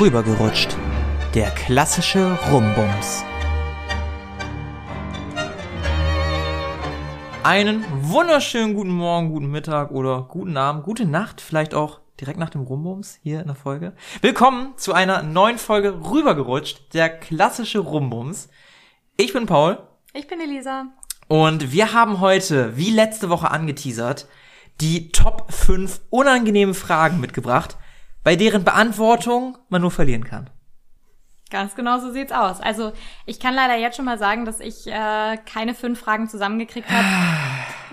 Rübergerutscht. Der klassische Rumbums. Einen wunderschönen guten Morgen, guten Mittag oder guten Abend, gute Nacht, vielleicht auch direkt nach dem Rumbums hier in der Folge. Willkommen zu einer neuen Folge Rübergerutscht, der klassische Rumbums. Ich bin Paul. Ich bin Elisa. Und wir haben heute, wie letzte Woche angeteasert, die Top 5 unangenehmen Fragen mitgebracht, bei deren Beantwortung man nur verlieren kann. Ganz genau so sieht's aus. Also ich kann leider jetzt schon mal sagen, dass ich äh, keine fünf Fragen zusammengekriegt habe.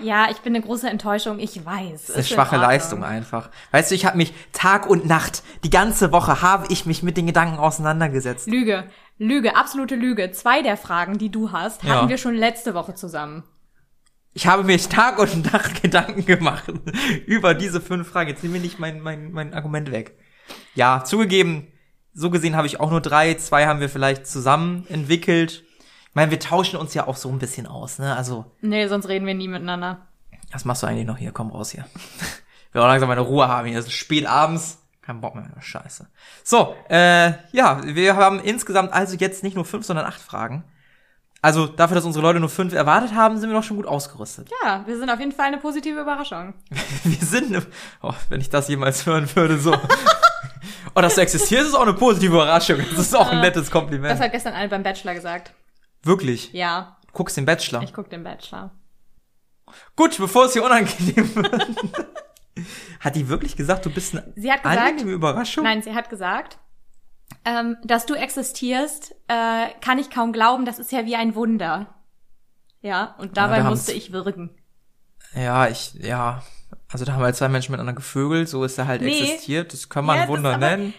ja, ich bin eine große Enttäuschung. Ich weiß. Das ist eine schwache Leistung einfach. Weißt du, ich habe mich Tag und Nacht, die ganze Woche habe ich mich mit den Gedanken auseinandergesetzt. Lüge, Lüge, absolute Lüge. Zwei der Fragen, die du hast, hatten Ja. wir schon letzte Woche zusammen. Ich habe mir Tag und Nacht Gedanken gemacht über diese fünf Fragen. Jetzt nimm mir nicht mein, mein, mein Argument weg. Ja, zugegeben, so gesehen habe ich auch nur drei. Zwei haben wir vielleicht zusammen entwickelt. Ich meine, wir tauschen uns ja auch so ein bisschen aus, ne? Also, Nee, sonst reden wir nie miteinander. was machst du eigentlich noch hier? Komm raus hier. Ich will auch langsam meine Ruhe haben. Hier ist spät abends. Kein Bock mehr. Scheiße. So, äh, ja, wir haben insgesamt also jetzt nicht nur fünf, sondern acht Fragen. Also dafür, dass unsere Leute nur fünf erwartet haben, sind wir doch schon gut ausgerüstet. Ja, wir sind auf jeden Fall eine positive Überraschung. Wir sind, ne, oh, wenn ich das jemals hören würde, so. oh, dass du existierst, ist auch eine positive Überraschung. Das ist auch ein nettes Das Kompliment. hat gestern eine beim Bachelor gesagt. Wirklich. Ja, Guckst den Bachelor. ich guck den Bachelor. Gut, bevor es hier unangenehm wird. Hat die wirklich gesagt, du bist eine Sie hat gesagt, angenehme Überraschung? Nein, sie hat gesagt, ähm, dass du existierst, äh, kann ich kaum glauben, das ist ja wie ein Wunder. Ja, und dabei da haben's- musste ich wirken. Ja, ich, ja. Also da haben halt zwei Menschen miteinander gevögelt, so ist er halt Nee. existiert. Das kann man Ja, ein Wunder aber- nennen.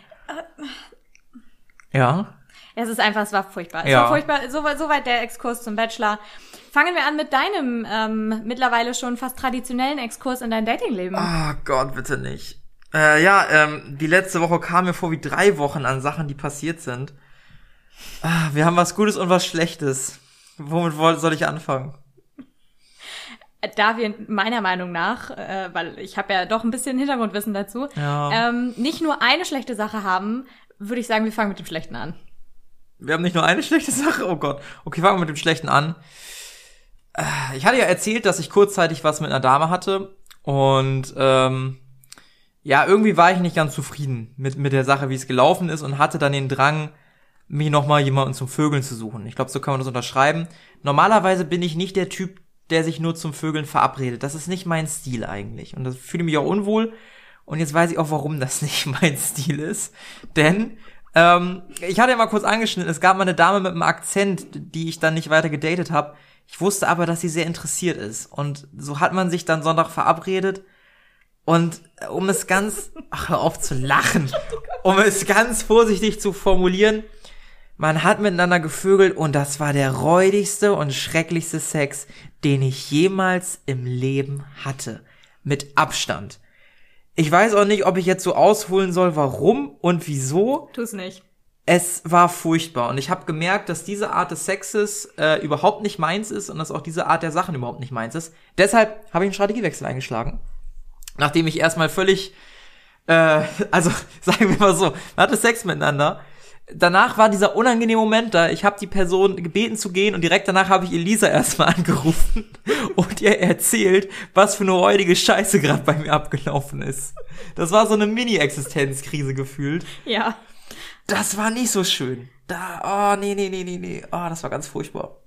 Ja. Es ist einfach, es war furchtbar. Es Ja. war furchtbar. Soweit soweit der Exkurs zum Bachelor. Fangen wir an mit deinem ähm, mittlerweile schon fast traditionellen Exkurs in dein Datingleben. Oh Gott, bitte nicht. Äh, ja, ähm, die letzte Woche kam mir vor wie drei Wochen an Sachen, die passiert sind. Ah, wir haben was Gutes und was Schlechtes. Womit soll ich anfangen? Da wir meiner Meinung nach, äh, weil ich habe ja doch ein bisschen Hintergrundwissen dazu, Ja. ähm, nicht nur eine schlechte Sache haben, würde ich sagen, wir fangen mit dem Schlechten an. Wir haben nicht nur eine schlechte Sache. Oh Gott. Okay, fangen wir mit dem Schlechten an. Äh, Ich hatte ja erzählt, dass ich kurzzeitig was mit einer Dame hatte. Und ähm, ja, irgendwie war ich nicht ganz zufrieden mit, mit der Sache, wie es gelaufen ist und hatte dann den Drang, mich nochmal jemanden zum Vögeln zu suchen. Ich glaube, so kann man das unterschreiben. Normalerweise bin ich nicht der Typ, der sich nur zum Vögeln verabredet. Das ist nicht mein Stil eigentlich. Und das fühle mich auch unwohl. Und jetzt weiß ich auch, warum das nicht mein Stil ist. Denn ähm, ich hatte ja mal kurz angeschnitten, es gab mal eine Dame mit einem Akzent, die ich dann nicht weiter gedatet habe. Ich wusste aber, dass sie sehr interessiert ist. Und so hat man sich dann Sonntag verabredet. Und äh, um es ganz, ach, hör auf zu lachen, um es ganz vorsichtig zu formulieren, man hat miteinander gevögelt und das war der räudigste und schrecklichste Sex, den ich jemals im Leben hatte. Mit Abstand. Ich weiß auch nicht, ob ich jetzt so ausholen soll, warum und wieso. Tu's nicht. Es war furchtbar und ich habe gemerkt, dass diese Art des Sexes äh, überhaupt nicht meins ist und dass auch diese Art der Sachen überhaupt nicht meins ist. Deshalb habe ich einen Strategiewechsel eingeschlagen. Nachdem ich erstmal völlig, äh, also sagen wir mal so, man hatte Sex miteinander. Danach war dieser unangenehme Moment da. Ich habe die Person gebeten zu gehen und direkt danach habe ich Elisa erstmal angerufen und ihr erzählt, was für eine räudige Scheiße gerade bei mir abgelaufen ist. Das war so eine Mini-Existenzkrise gefühlt. Ja. Das war nicht so schön. Da, oh, nee, nee, nee, nee, nee. Oh, das war ganz furchtbar.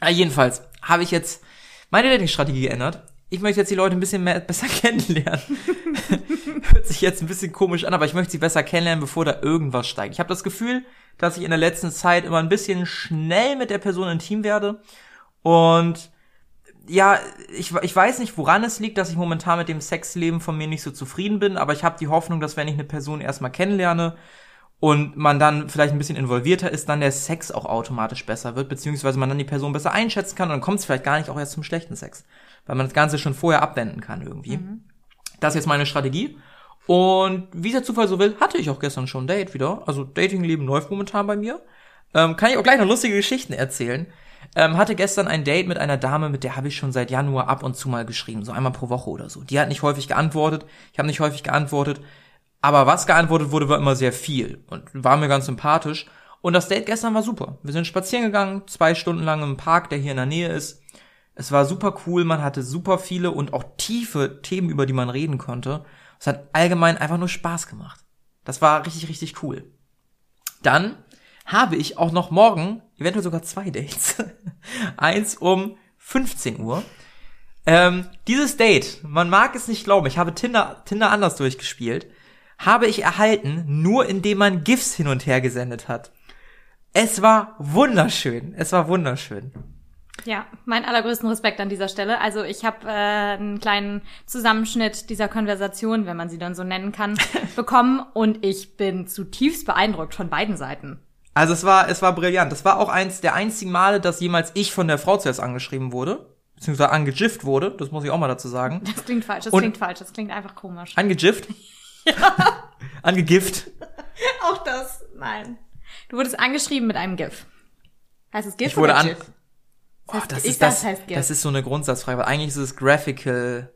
Ah, jedenfalls habe ich jetzt meine Dating-Strategie geändert. Ich möchte jetzt die Leute ein bisschen mehr, besser kennenlernen. Hört sich jetzt ein bisschen komisch an, aber ich möchte sie besser kennenlernen, bevor da irgendwas steigt. Ich habe das Gefühl, dass ich in der letzten Zeit immer ein bisschen schnell mit der Person intim werde. Und ja, ich, ich weiß nicht, woran es liegt, dass ich momentan mit dem Sexleben von mir nicht so zufrieden bin, aber ich habe die Hoffnung, dass wenn ich eine Person erstmal kennenlerne und man dann vielleicht ein bisschen involvierter ist, dann der Sex auch automatisch besser wird, beziehungsweise man dann die Person besser einschätzen kann und dann kommt es vielleicht gar nicht auch erst zum schlechten Sex, weil man das Ganze schon vorher abwenden kann irgendwie. Das ist jetzt meine Strategie. Und wie der Zufall so will, hatte ich auch gestern schon ein Date wieder. Also Datingleben läuft momentan bei mir. Ähm, kann ich auch gleich noch lustige Geschichten erzählen. Ähm, hatte gestern ein Date mit einer Dame, mit der habe ich schon seit Januar ab und zu mal geschrieben, so einmal pro Woche oder so. Die hat nicht häufig geantwortet, ich habe nicht häufig geantwortet. Aber was geantwortet wurde, war immer sehr viel und war mir ganz sympathisch. Und das Date gestern war super. Wir sind spazieren gegangen, zwei Stunden lang im Park, der hier in der Nähe ist. Es war super cool, man hatte super viele und auch tiefe Themen, über die man reden konnte. Es hat allgemein einfach nur Spaß gemacht. Das war richtig, richtig cool. Dann habe ich auch noch morgen, eventuell sogar zwei Dates. Eins um 15 Uhr. Ähm, dieses Date, man mag es nicht glauben, ich habe Tinder, Tinder anders durchgespielt, habe ich erhalten, nur indem man GIFs hin und her gesendet hat. Es war wunderschön. Es war wunderschön. Ja, mein allergrößten Respekt an dieser Stelle. Also ich habe äh, einen kleinen Zusammenschnitt dieser Konversation, wenn man sie dann so nennen kann, bekommen und ich bin zutiefst beeindruckt von beiden Seiten. Also es war, es war brillant. Das war auch eins der einzigen Male, dass jemals ich von der Frau zuerst angeschrieben wurde, beziehungsweise angegifft wurde. Das muss ich auch mal dazu sagen. Das klingt falsch, das Und- klingt falsch, das klingt einfach komisch. Angegifft? Angegift? Auch das, nein. Du wurdest angeschrieben mit einem GIF. Heißt es GIF Ich wurde oder an- GIF? Oh, heißt- das ich ist das, heißt GIF. das ist so eine Grundsatzfrage, weil eigentlich ist es Graphical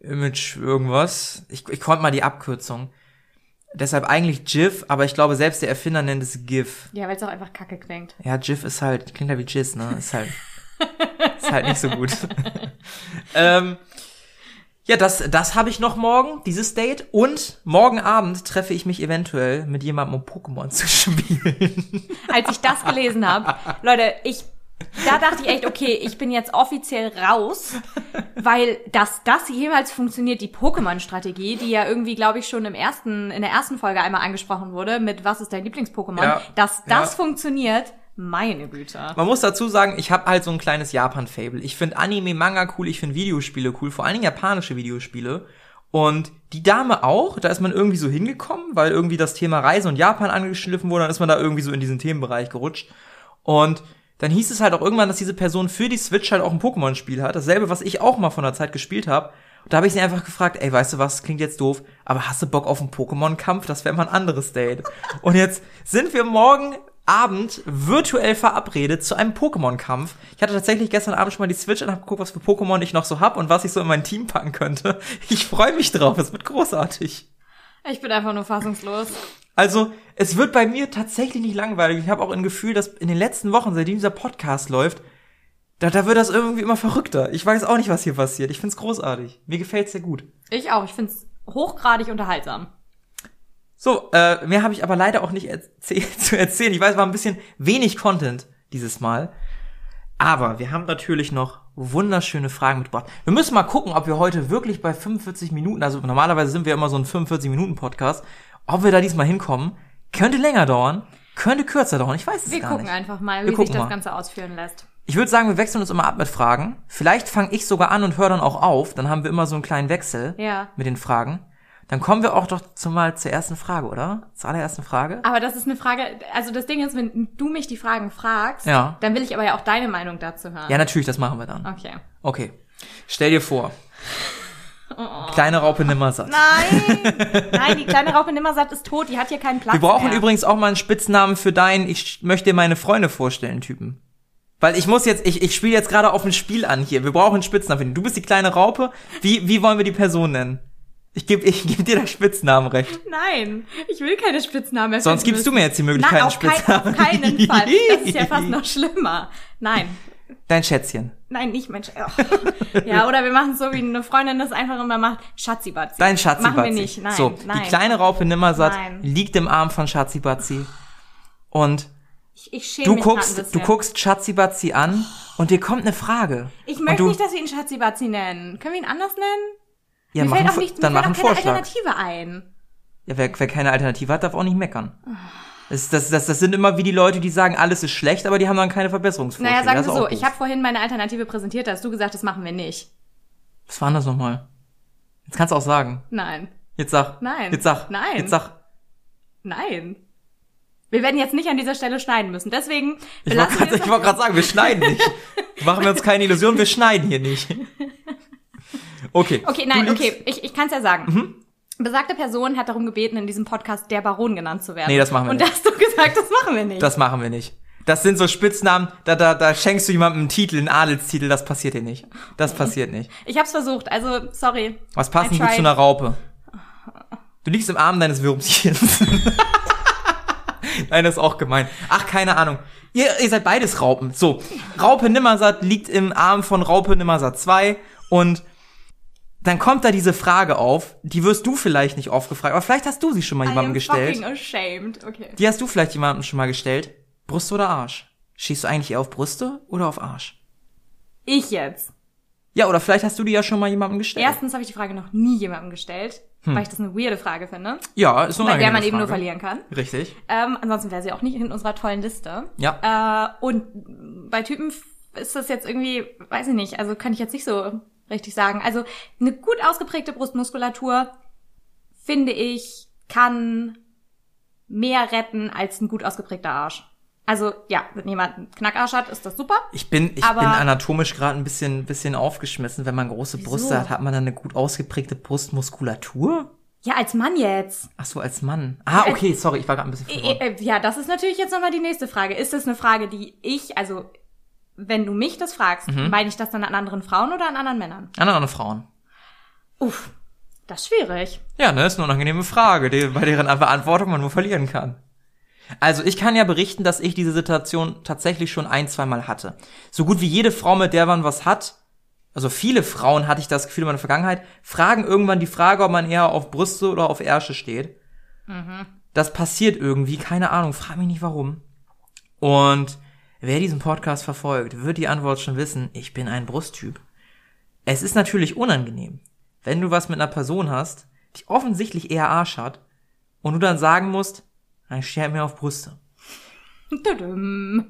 Image irgendwas. Ich, ich konnte mal die Abkürzung. Deshalb eigentlich GIF, aber ich glaube, selbst der Erfinder nennt es GIF. Ja, weil es auch einfach kacke klingt. Ja, GIF ist halt, klingt ja wie Jizz, ne? Ist halt, ist halt nicht so gut. ähm, ja, das, das habe ich noch morgen, dieses Date. Und morgen Abend treffe ich mich eventuell mit jemandem, um Pokémon zu spielen. Als ich das gelesen habe, Leute, ich da dachte ich echt, okay, ich bin jetzt offiziell raus, weil dass das jemals funktioniert, die Pokémon-Strategie, die ja irgendwie, glaube ich, schon im ersten, in der ersten Folge einmal angesprochen wurde, mit was ist dein Lieblings-Pokémon, Ja, dass das ja. funktioniert, meine Güte. Man muss dazu sagen, ich habe halt so ein kleines Japan-Fable. Ich finde Anime, Manga cool, ich finde Videospiele cool, vor allen Dingen japanische Videospiele. Und die Dame auch, da ist man irgendwie so hingekommen, weil irgendwie das Thema Reise und Japan angeschliffen wurde, dann ist man da irgendwie so in diesen Themenbereich gerutscht. Und dann hieß es halt auch irgendwann, dass diese Person für die Switch halt auch ein Pokémon-Spiel hat. Dasselbe, was ich auch mal von der Zeit gespielt habe. Und da habe ich sie einfach gefragt, ey, weißt du was, klingt jetzt doof, aber hast du Bock auf einen Pokémon-Kampf? Das wäre mal ein anderes Date. Und jetzt sind wir morgen Abend virtuell verabredet zu einem Pokémon-Kampf. Ich hatte tatsächlich gestern Abend schon mal die Switch und habe geguckt, was für Pokémon ich noch so hab und was ich so in mein Team packen könnte. Ich freue mich drauf, es wird großartig. Ich bin einfach nur fassungslos. Also, es wird bei mir tatsächlich nicht langweilig. Ich habe auch ein Gefühl, dass in den letzten Wochen, seitdem dieser Podcast läuft, da, da wird das irgendwie immer verrückter. Ich weiß auch nicht, was hier passiert. Ich find's großartig. Mir gefällt's sehr gut. Ich auch, ich find's hochgradig unterhaltsam. So, äh, mehr habe ich aber leider auch nicht zu erzählen. Ich weiß, es war ein bisschen wenig Content dieses Mal. Aber wir haben natürlich noch wunderschöne Fragen mitgebracht. Wir müssen mal gucken, ob wir heute wirklich bei 45 Minuten, also normalerweise sind wir immer so ein 45-Minuten-Podcast, ob wir da diesmal hinkommen. Könnte länger dauern, könnte kürzer dauern. Ich weiß es Wir gar gucken nicht. einfach mal, Wir wie sich gucken das mal. Ganze ausführen lässt. Ich würde sagen, wir wechseln uns immer ab mit Fragen. Vielleicht fange ich sogar an und höre dann auch auf. Dann haben wir immer so einen kleinen Wechsel Ja. mit den Fragen. Dann kommen wir auch doch zumal zur ersten Frage, oder? Zur allerersten Frage. Aber das ist eine Frage, also das Ding ist, wenn du mich die Fragen fragst, Ja. dann will ich aber ja auch deine Meinung dazu hören. Ja, natürlich, das machen wir dann. Okay. Okay. Stell dir vor. Kleine Raupe Nimmersatt. Nein! Nein, die kleine Raupe Nimmersatt ist tot, die hat hier keinen Platz Wir brauchen mehr. übrigens auch mal einen Spitznamen für deinen Ich möchte dir meine Freunde vorstellen Typen. Weil ich muss jetzt, ich, ich spiele jetzt gerade auf ein Spiel an hier. Wir brauchen einen Spitznamen. Du bist die kleine Raupe. Wie, wie wollen wir die Person nennen? Ich gebe ich geb dir das Spitznamenrecht. Nein, ich will keine Spitznamen mehr. Sonst gibst du müssen. mir jetzt die Möglichkeit, Nein, einen auf, kein, Spitznamen. auf keinen Fall. Das ist ja fast noch schlimmer. Nein. Dein Schätzchen. Nein, nicht Mensch. Oh. Ja, oder wir machen es so, wie eine Freundin das einfach immer macht. Schatzibatzi. Dein Schatzibatzi. Machen wir nicht. Nein, so, nein. die kleine Raupe Nimmersatt Nein. liegt im Arm von Schatzibatzi. Und Ich, ich schäme du guckst, du guckst Schatzibatzi an und dir kommt eine Frage. Ich möchte du, nicht, dass wir ihn Schatzibatzi nennen. Können wir ihn anders nennen? Ja, mir fällt auch nicht, dann mir mach fällt auch keine Vorschlag. Alternative ein. Ja, wer, wer keine Alternative hat, darf auch nicht meckern. Das, das, das, das sind immer wie die Leute, die sagen, alles ist schlecht, aber die haben dann keine Verbesserungsvorschläge. Naja, sagen wir so, ich habe vorhin meine Alternative präsentiert, da hast du gesagt, das machen wir nicht. Was war denn das nochmal? Jetzt kannst du auch sagen. Nein. Jetzt sag. Nein. Jetzt sag. Nein. Jetzt sag. Nein. Wir werden jetzt nicht an dieser Stelle schneiden müssen. Deswegen Ich wollte gerade sagen, wir schneiden nicht. Machen wir uns keine Illusion, wir schneiden hier nicht. Okay. Okay, nein, okay, ich, ich kann es ja sagen. Besagte Person hat darum gebeten, in diesem Podcast der Baron genannt zu werden. Nee, das machen wir Und nicht. da hast du gesagt, das machen wir nicht. Das machen wir nicht. Das sind so Spitznamen, da, da, da schenkst du jemandem einen Titel, einen Adelstitel, das passiert hier nicht. Das passiert nicht. ich hab's versucht, also sorry. Was passt denn gut zu einer Raupe? Du liegst im Arm deines Würmchens. Nein, das ist auch gemein. Ach, keine Ahnung. Ihr, ihr seid beides Raupen. So, Raupe Nimmersatt liegt im Arm von Raupe Nimmersatt 2 und dann kommt da diese Frage auf, die wirst du vielleicht nicht oft gefragt, aber vielleicht hast du sie schon mal jemandem gestellt. Ashamed. Okay. Die hast du vielleicht jemandem schon mal gestellt. Brust oder Arsch? Schießt du eigentlich eher auf Brüste oder auf Arsch? Ich jetzt. Ja, oder vielleicht hast du die ja schon mal jemandem gestellt. Erstens habe ich die Frage noch nie jemandem gestellt, weil ich das eine weirde Frage finde, ja, ist nur bei der man eben nur verlieren kann. Richtig. Ähm, ansonsten wäre sie auch nicht in unserer tollen Liste. Ja. Äh, und bei Typen ist das jetzt irgendwie, weiß ich nicht, also kann ich jetzt nicht so richtig sagen. Also eine gut ausgeprägte Brustmuskulatur, finde ich, kann mehr retten als ein gut ausgeprägter Arsch. Also ja, wenn jemand einen Knackarsch hat, ist das super. Ich bin, ich bin anatomisch gerade ein bisschen, bisschen aufgeschmissen. Wenn man große Brüste hat, hat man dann eine gut ausgeprägte Brustmuskulatur? Ja, als Mann jetzt. Ach so, als Mann. Ah, okay, sorry, ich war gerade ein bisschen verwirrt. Äh, äh, Ja, das ist natürlich jetzt nochmal die nächste Frage. Ist das eine Frage, die ich, also wenn du mich das fragst, Mhm. meine ich das dann an anderen Frauen oder an anderen Männern? An andere Frauen. Uff, das ist schwierig. Ja, ne, ist eine unangenehme Frage, die, bei deren Beantwortung man nur verlieren kann. Also ich kann ja berichten, dass ich diese Situation tatsächlich schon ein, zweimal hatte. So gut wie jede Frau, mit der man was hat, also viele Frauen hatte ich das Gefühl in meiner Vergangenheit, fragen irgendwann die Frage, ob man eher auf Brüste oder auf Ärsche steht. Das passiert irgendwie, keine Ahnung, frag mich nicht warum. Und wer diesen Podcast verfolgt, wird die Antwort schon wissen, ich bin ein Brusttyp. Es ist natürlich unangenehm, wenn du was mit einer Person hast, die offensichtlich eher Arsch hat, und du dann sagen musst, "Na, ich stehe mir auf Brüste.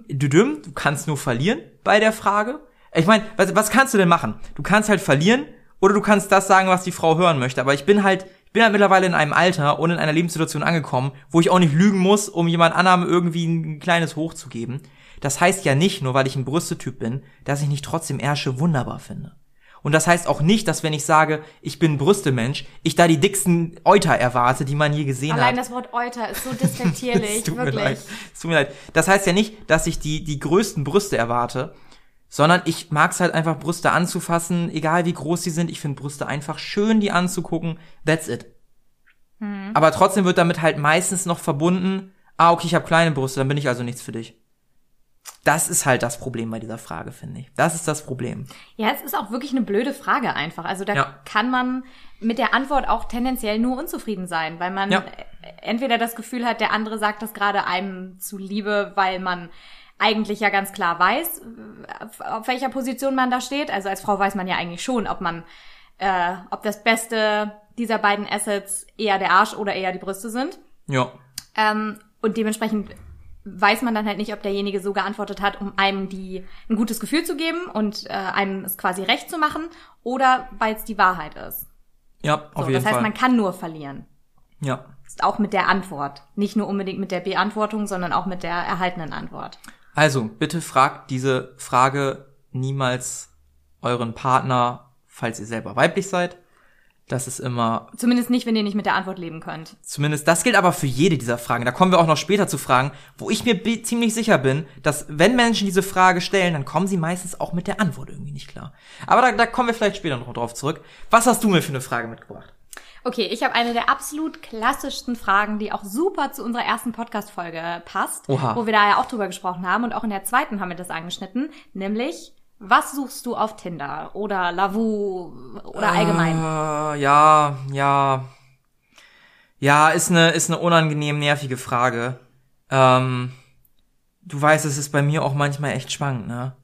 Du dumm, du kannst nur verlieren bei der Frage. Ich meine, was, was kannst du denn machen? Du kannst halt verlieren oder du kannst das sagen, was die Frau hören möchte. Aber ich bin halt, ich bin halt mittlerweile in einem Alter und in einer Lebenssituation angekommen, wo ich auch nicht lügen muss, um jemand anderem irgendwie ein kleines Hoch zu geben. Das heißt ja nicht, nur weil ich ein Brüstetyp bin, dass ich nicht trotzdem Ärsche wunderbar finde. Und das heißt auch nicht, dass wenn ich sage, ich bin Brüstemensch, ich da die dicksten Euter erwarte, die man je gesehen hat. Allein das Wort Euter ist so despektierlich, Es tut mir wirklich. leid. Es tut mir leid. Das heißt ja nicht, dass ich die, die größten Brüste erwarte, sondern ich mag es halt einfach, Brüste anzufassen, egal wie groß sie sind. Ich finde Brüste einfach schön, die anzugucken. That's it. Hm. Aber trotzdem wird damit halt meistens noch verbunden, ah, okay, ich habe kleine Brüste, dann bin ich also nichts für dich. Das ist halt das Problem bei dieser Frage, finde ich. Das ist das Problem. Ja, es ist auch wirklich eine blöde Frage einfach. Also da Ja. kann man mit der Antwort auch tendenziell nur unzufrieden sein, weil man Ja. äh, entweder das Gefühl hat, der andere sagt das gerade einem zuliebe, weil man eigentlich ja ganz klar weiß, äh, auf welcher Position man da steht. Also als Frau weiß man ja eigentlich schon, ob man, äh, ob das Beste dieser beiden Assets eher der Arsch oder eher die Brüste sind. Ja. Ähm, und dementsprechend weiß man dann halt nicht, ob derjenige so geantwortet hat, um einem die ein gutes Gefühl zu geben und äh, einem es quasi recht zu machen, oder weil es die Wahrheit ist. Ja, auf So, jeden das heißt, Fall. man kann nur verlieren. ja. Ist auch mit der Antwort. Nicht nur unbedingt mit der Beantwortung, sondern auch mit der erhaltenen Antwort. Also, bitte fragt diese Frage niemals euren Partner, falls ihr selber weiblich seid. Das ist immer, Zumindest nicht, wenn ihr nicht mit der Antwort leben könnt. zumindest, das gilt aber für jede dieser Fragen. Da kommen wir auch noch später zu Fragen, wo ich mir ziemlich sicher bin, dass wenn Menschen diese Frage stellen, dann kommen sie meistens auch mit der Antwort irgendwie nicht klar. Aber da, da kommen wir vielleicht später noch drauf zurück. Was hast du mir für eine Frage mitgebracht? Okay, ich habe eine der absolut klassischsten Fragen, die auch super zu unserer ersten Podcast-Folge passt, Oha. wo wir da ja auch drüber gesprochen haben und auch in der zweiten haben wir das angeschnitten, nämlich was suchst du auf Tinder oder Lavu oder allgemein? Äh, ja, ja. Ja, ist eine, ist eine unangenehm nervige Frage. Ähm, du weißt, es ist bei mir auch manchmal echt schwankend, ne?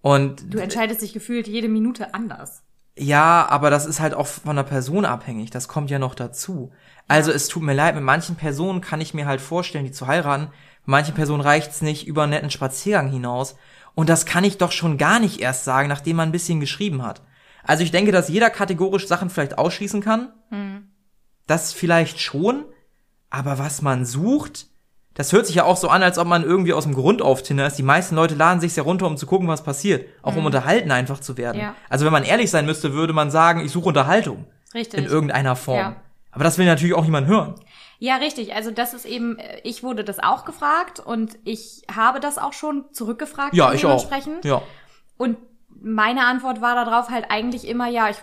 Und Du entscheidest dich gefühlt jede Minute anders. ja, aber das ist halt auch von der Person abhängig. Das kommt ja noch dazu. Also es tut mir leid, mit manchen Personen kann ich mir halt vorstellen, die zu heiraten. Mit manchen Personen reicht's nicht über einen netten Spaziergang hinaus. Und das kann ich doch schon gar nicht erst sagen, nachdem man ein bisschen geschrieben hat. Also ich denke, dass jeder kategorisch Sachen vielleicht ausschließen kann. Das vielleicht schon. Aber was man sucht, das hört sich ja auch so an, als ob man irgendwie aus dem Grund auf Tinder ist. Die meisten Leute laden sich ja runter, um zu gucken, was passiert. Auch um unterhalten einfach zu werden. Ja. Also wenn man ehrlich sein müsste, würde man sagen, ich suche Unterhaltung. Richtig. In irgendeiner Form. Ja. Aber das will natürlich auch niemand hören. Ja, richtig. Also das ist eben, äh, ich wurde das auch gefragt und ich habe das auch schon zurückgefragt. Ja, ich auch. Ja. Und meine Antwort war darauf halt eigentlich immer, ja, ich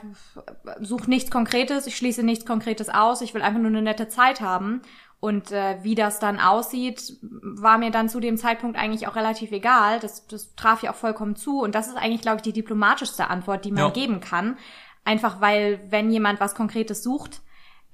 suche nichts Konkretes, ich schließe nichts Konkretes aus, ich will einfach nur eine nette Zeit haben. Und äh, wie das dann aussieht, war mir dann zu dem Zeitpunkt eigentlich auch relativ egal. Das, das traf ja auch vollkommen zu. Und das ist eigentlich, glaube ich, die diplomatischste Antwort, die man Ja. geben kann. Einfach weil, wenn jemand was Konkretes sucht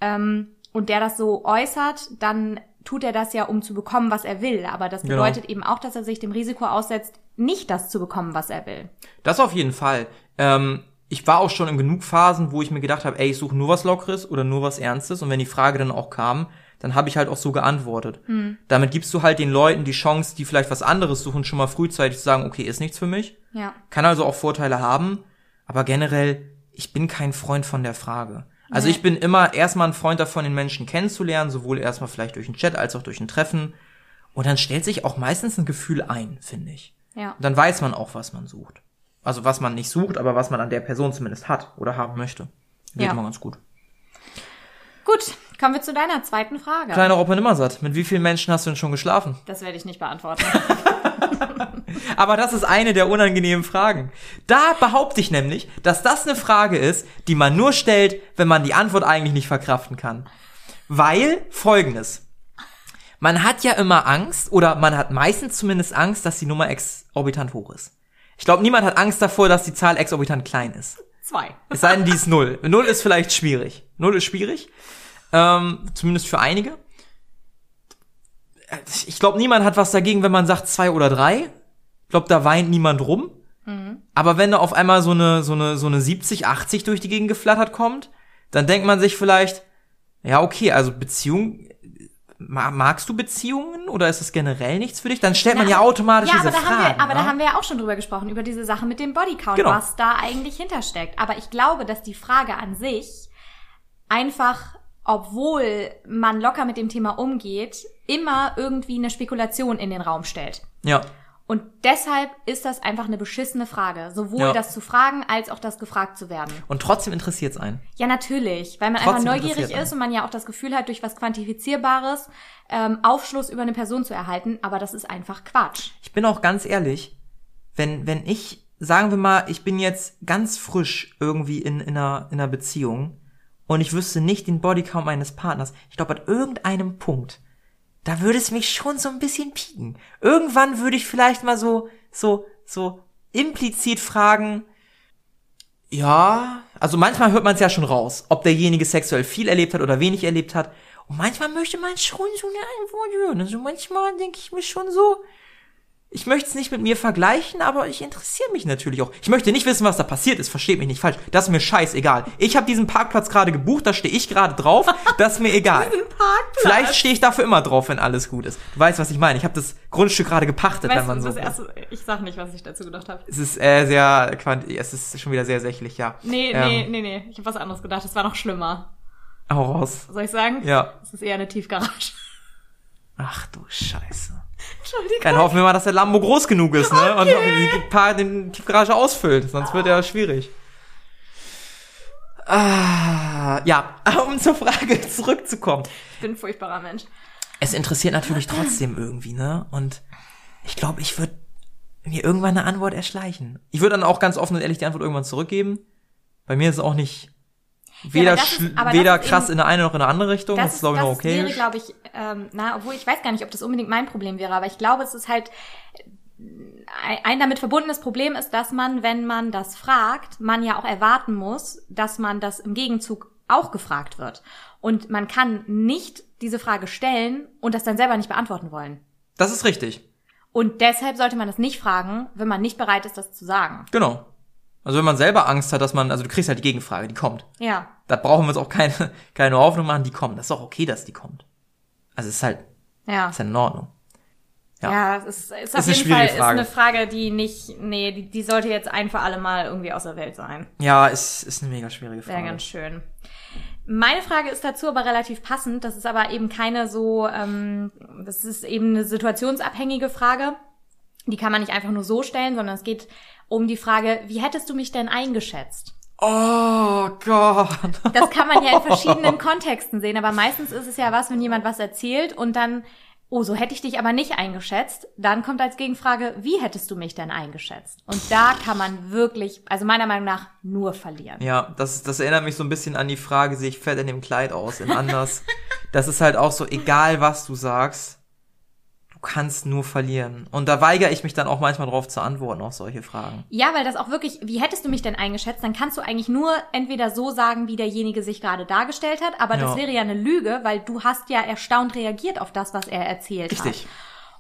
ähm, und der das so äußert, dann tut er das ja, um zu bekommen, was er will. Aber das Genau. bedeutet eben auch, dass er sich dem Risiko aussetzt, nicht das zu bekommen, was er will. Das auf jeden Fall. Ähm, ich war auch schon in genug Phasen, wo ich mir gedacht habe, ey, ich suche nur was Lockeres oder nur was Ernstes. Und wenn die Frage dann auch kam, dann habe ich halt auch so geantwortet. Damit gibst du halt den Leuten die Chance, die vielleicht was anderes suchen, schon mal frühzeitig zu sagen, okay, ist nichts für mich. Ja. Kann also auch Vorteile haben. Aber generell, ich bin kein Freund von der Frage. Also Nee. ich bin immer erstmal ein Freund davon, den Menschen kennenzulernen, sowohl erstmal vielleicht durch den Chat als auch durch ein Treffen. Und dann stellt sich auch meistens ein Gefühl ein, finde ich. Ja. Und dann weiß man auch, was man sucht. Also was man nicht sucht, aber was man an der Person zumindest hat oder haben möchte. Geht Ja. immer ganz gut. Gut, kommen wir zu deiner zweiten Frage. Kleiner Robin Nimmersatt, mit wie vielen Menschen hast du denn schon geschlafen? Das werde ich nicht beantworten. Aber das ist eine der unangenehmen Fragen. Da behaupte ich nämlich, dass das eine Frage ist, die man nur stellt, wenn man die Antwort eigentlich nicht verkraften kann. Weil folgendes. Man hat ja immer Angst, oder man hat meistens zumindest Angst, dass die Nummer exorbitant hoch ist. Ich glaube, niemand hat Angst davor, dass die Zahl exorbitant klein ist. Zwei. Es sei denn, die ist null. Null ist vielleicht schwierig. Null ist schwierig. Ähm, zumindest für einige. Ich glaube, niemand hat was dagegen, wenn man sagt zwei oder drei. Ich glaube, da weint niemand rum. Aber wenn da auf einmal so eine, so eine, so eine 70, 80 durch die Gegend geflattert kommt, dann denkt man sich vielleicht, ja, okay, also Beziehung, ma- magst du Beziehungen oder ist es generell nichts für dich? Dann stellt man ja automatisch ja, diese aber da Fragen. haben wir, aber da ne? haben wir ja auch schon drüber gesprochen, über diese Sache mit dem Bodycount, Genau. was da eigentlich hintersteckt. Aber ich glaube, dass die Frage an sich einfach, obwohl man locker mit dem Thema umgeht, immer irgendwie eine Spekulation in den Raum stellt. ja. Und deshalb ist das einfach eine beschissene Frage. Sowohl Ja. das zu fragen, als auch das gefragt zu werden. Und trotzdem interessiert's einen. Ja, natürlich, weil man Trotzdem einfach neugierig interessiert ist und man ja auch das Gefühl hat, durch was Quantifizierbares ähm, Aufschluss über eine Person zu erhalten. Aber das ist einfach Quatsch. Ich bin auch ganz ehrlich, wenn, wenn ich, sagen wir mal, ich bin jetzt ganz frisch irgendwie in, in, einer, in einer Beziehung und ich wüsste nicht den Bodycount meines Partners, ich glaube, an irgendeinem Punkt, da würde es mich schon so ein bisschen pieken. Irgendwann würde ich vielleicht mal so, so, so implizit fragen, ja, also manchmal hört man es ja schon raus, ob derjenige sexuell viel erlebt hat oder wenig erlebt hat. Und manchmal möchte man schon so eine Antwort hören. Also manchmal denke ich mir schon so, ich möchte es nicht mit mir vergleichen, aber ich interessiere mich natürlich auch. Ich möchte nicht wissen, was da passiert ist, versteht mich nicht falsch. Das ist mir scheißegal. Ich habe diesen Parkplatz gerade gebucht, da stehe ich gerade drauf, das ist mir egal. Vielleicht stehe ich dafür immer drauf, wenn alles gut ist. Du weißt, was ich meine. Ich habe das Grundstück gerade gepachtet, wenn man so das erste, ich sag nicht, was ich dazu gedacht habe. Es ist äh, sehr quant es ist schon wieder sehr sächlich, ja. Nee, Ähm, nee, nee, nee. Ich habe was anderes gedacht. Das war noch schlimmer. Hau raus. Soll ich sagen? Ja. Das ist eher eine Tiefgarage. Ach du Scheiße. Entschuldigung. Dann hoffen wir mal, dass der Lambo groß genug ist, ne? Und die paar den Tiefgarage ausfüllt, sonst wird er schwierig. Ah, ja, um zur Frage zurückzukommen. Ich bin ein furchtbarer Mensch. Es interessiert natürlich trotzdem irgendwie, ne? Und ich glaube, ich würde mir irgendwann eine Antwort erschleichen. Ich würde dann auch ganz offen und ehrlich die Antwort irgendwann zurückgeben. Bei mir ist es auch nicht weder, das ist- das weder krass eben- in eine eine noch in eine andere Richtung. Das, Das, ist, glaube ich, noch das okay. wäre, glaube ich, ähm, na, obwohl ich weiß gar nicht, ob das unbedingt mein Problem wäre, aber ich glaube, es ist halt ein- ein damit verbundenes Problem ist, dass man, wenn man das fragt, man ja auch erwarten muss, dass man das im Gegenzug auch gefragt wird. Und man kann nicht diese Frage stellen und das dann selber nicht beantworten wollen. Das ist richtig. Und deshalb sollte man das nicht fragen, wenn man nicht bereit ist, das zu sagen. Genau. Also wenn man selber Angst hat, dass man, also du kriegst halt die Gegenfrage, die kommt. Ja. Da brauchen wir uns auch keine, keine Hoffnung machen, die kommt. Das ist auch okay, dass die kommt. Also es ist halt, Ja. ist halt in Ordnung. Ja. Ja, es ist, ist auf eine jeden Fall Frage. ist eine Frage, die nicht, nee, die, die sollte jetzt ein für alle Mal irgendwie aus der Welt sein. Ja, ist, ist eine mega schwierige Wäre Frage. ganz schön. Meine Frage ist dazu aber relativ passend. Das ist aber eben keine so, ähm, das ist eben eine situationsabhängige Frage. Die kann man nicht einfach nur so stellen, sondern es geht um die Frage, wie hättest du mich denn eingeschätzt? Oh Gott. Das kann man ja in verschiedenen Kontexten sehen, aber meistens ist es ja was, wenn jemand was erzählt und dann oh, so hätte ich dich aber nicht eingeschätzt, dann kommt als Gegenfrage, wie hättest du mich denn eingeschätzt? Und da kann man wirklich, also meiner Meinung nach, nur verlieren. Ja, das, das erinnert mich so ein bisschen an die Frage, sehe ich fett in dem Kleid aus, in anders. das ist halt auch so, egal was du sagst, kannst nur verlieren. Und da weigere ich mich dann auch manchmal drauf zu antworten auf solche Fragen. Ja, weil das auch wirklich, wie hättest du mich denn eingeschätzt? Dann kannst du eigentlich nur entweder so sagen, wie derjenige sich gerade dargestellt hat, aber das Ja. wäre ja eine Lüge, weil du hast ja erstaunt reagiert auf das, was er erzählt hat. Richtig.